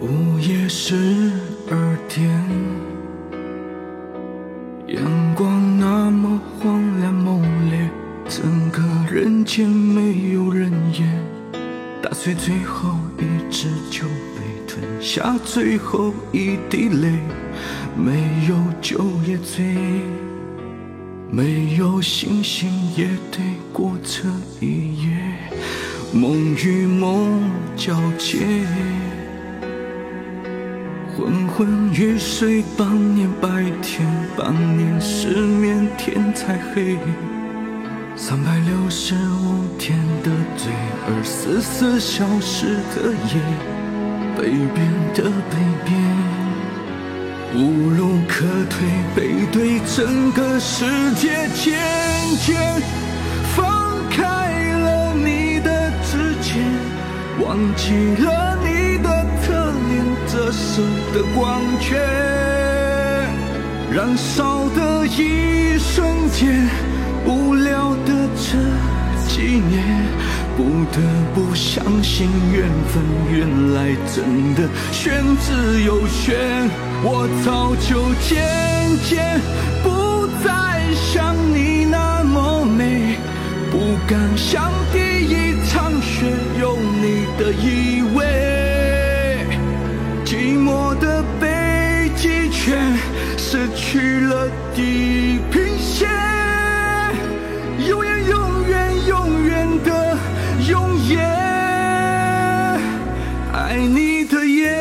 午夜十二点，阳光那么荒凉猛烈，整个人间没有人烟。打碎最后一支酒杯，吞下最后一滴泪，没有酒也醉，没有星星也得过这一夜。梦与梦交接，昏昏欲睡，半年白天，半年失眠，天才黑。三百六十五天的罪，二十四小时的夜，北边的北边，无路可退，背对整个世界，渐渐放开了你的指尖，忘记了你折射的光圈，燃烧的一瞬间。无聊的这几年，不得不相信缘分，原来真的玄之又玄。我早就渐渐不再像你那么美，不敢像第一场雪有你的依去了地平线。永远，永远，永远的永远，爱你的夜。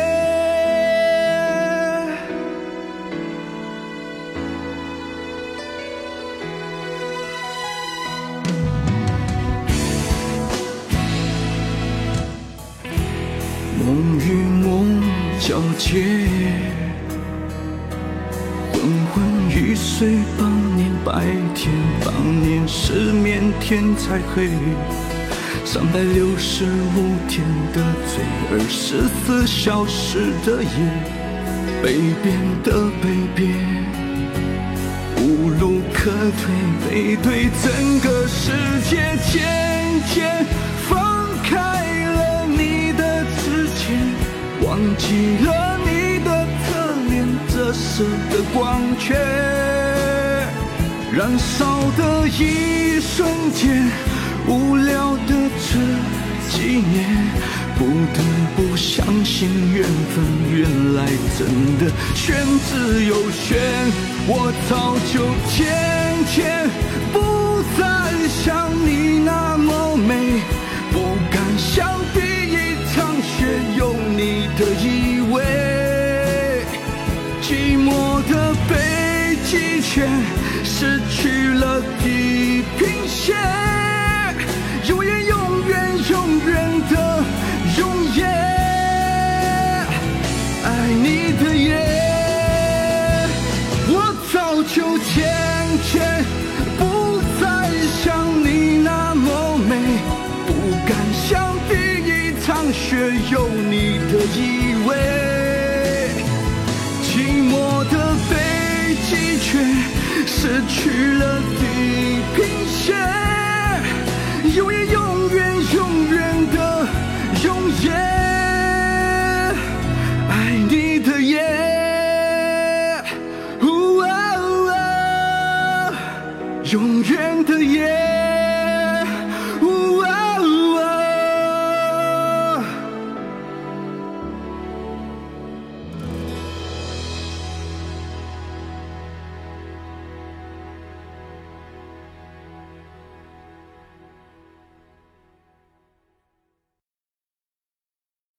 梦与梦交接，昏昏欲睡，半年白天，半年失眠，天才黑。三百六十五天的罪，二十四小时的夜，北边的北边，无路可退，背对整个世界，渐渐放开了你的指尖，忘记了，色的光圈，燃烧的一瞬间。无聊的这几年，不得不相信缘分，原来真的玄之又玄。我早就天天我的北极圈失去了地平线。永远，永远，永远的永远，爱你的夜。我早就渐渐不再像你那么美，不敢像第一场雪有你的依偎。去了地平线。永远，永远，永远的永远，爱你的夜。永远的夜。